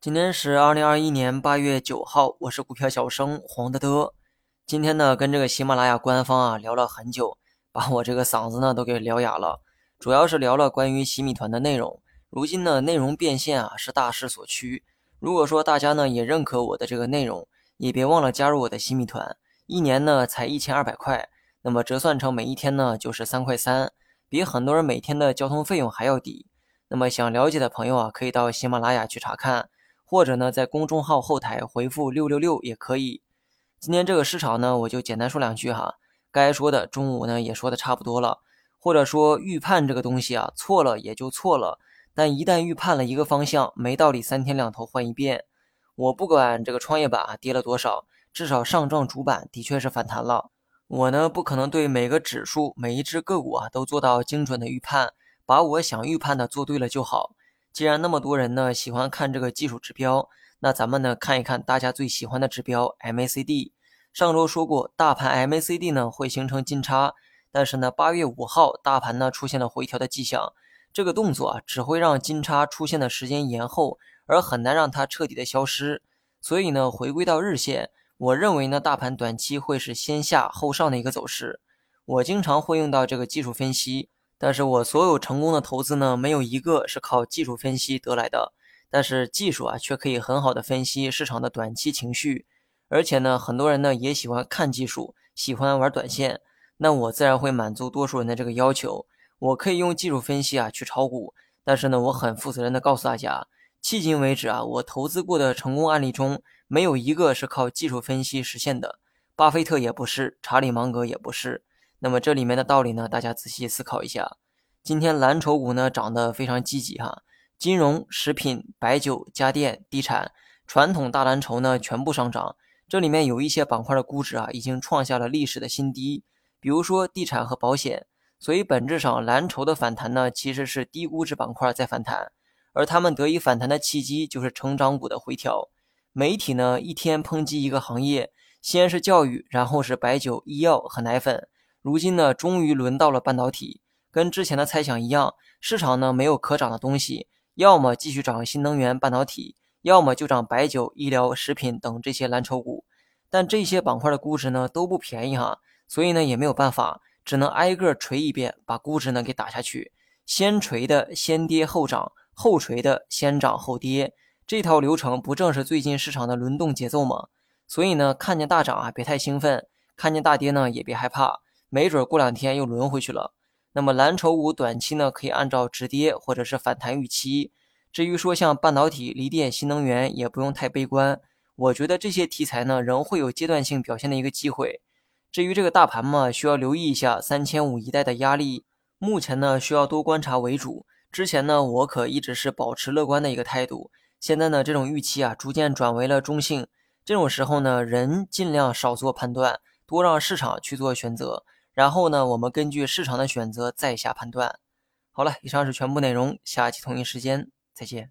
今天是二零二一年八月九号，我是股票小生黄德德。今天呢，跟这个喜马拉雅官方啊聊了很久，把我这个嗓子呢都给聊哑了。主要是聊了关于洗米团的内容。如今呢，内容变现啊是大势所趋。如果说大家呢也认可我的这个内容，也别忘了加入我的洗米团。一年呢才一千二百块，那么折算成每一天呢就是三块三，比很多人每天的交通费用还要低。那么想了解的朋友啊，可以到喜马拉雅去查看。或者呢，在公众号后台回复六六六也可以。今天这个市场呢，我就简单说两句哈。该说的中午呢也说的差不多了。或者说预判这个东西啊，错了也就错了。但一旦预判了一个方向，没道理三天两头换一遍。我不管这个创业板跌了多少，至少上证主板的确是反弹了。我呢不可能对每个指数、每一只个股啊都做到精准的预判，把我想预判的做对了就好。既然那么多人呢喜欢看这个技术指标，那咱们呢看一看大家最喜欢的指标 MACD。上周说过，大盘 MACD 呢会形成金叉，但是呢八月五号大盘呢出现了回调的迹象，这个动作啊只会让金叉出现的时间延后，而很难让它彻底的消失。所以呢回归到日线，我认为呢大盘短期会是先下后上的一个走势。我经常会用到这个技术分析。但是我所有成功的投资呢，没有一个是靠技术分析得来的。但是技术啊，却可以很好的分析市场的短期情绪。而且呢，很多人呢也喜欢看技术，喜欢玩短线。那我自然会满足多数人的这个要求。我可以用技术分析啊去炒股。但是呢，我很负责任的告诉大家，迄今为止啊，我投资过的成功案例中，没有一个是靠技术分析实现的。巴菲特也不是，查理芒格也不是。那么这里面的道理呢，大家仔细思考一下。今天蓝筹股呢涨得非常积极哈，金融、食品、白酒、家电、地产、传统大蓝筹呢全部上涨。这里面有一些板块的估值啊已经创下了历史的新低，比如说地产和保险。所以本质上蓝筹的反弹呢其实是低估值板块在反弹，而他们得以反弹的契机就是成长股的回调。媒体呢一天抨击一个行业，先是教育，然后是白酒、医药和奶粉。如今呢，终于轮到了半导体。跟之前的猜想一样，市场呢没有可涨的东西，要么继续涨新能源、半导体，要么就涨白酒、医疗、食品等这些蓝筹股。但这些板块的估值呢都不便宜哈，所以呢也没有办法，只能挨个锤一遍，把估值呢给打下去。先锤的先跌后涨，后锤的先涨后跌，这套流程不正是最近市场的轮动节奏吗？所以呢，看见大涨啊别太兴奋，看见大跌呢也别害怕。没准过两天又轮回去了。那么蓝筹股短期呢，可以按照止跌或者是反弹预期。至于说像半导体、锂电、新能源，也不用太悲观。我觉得这些题材呢，仍会有阶段性表现的一个机会。至于这个大盘嘛，需要留意一下三千五一带的压力。目前呢，需要多观察为主。之前呢，我可一直是保持乐观的一个态度。现在呢，这种预期啊，逐渐转为了中性。这种时候呢，人尽量少做判断，多让市场去做选择。然后呢，我们根据市场的选择再下判断。好了，以上是全部内容，下期同一时间再见。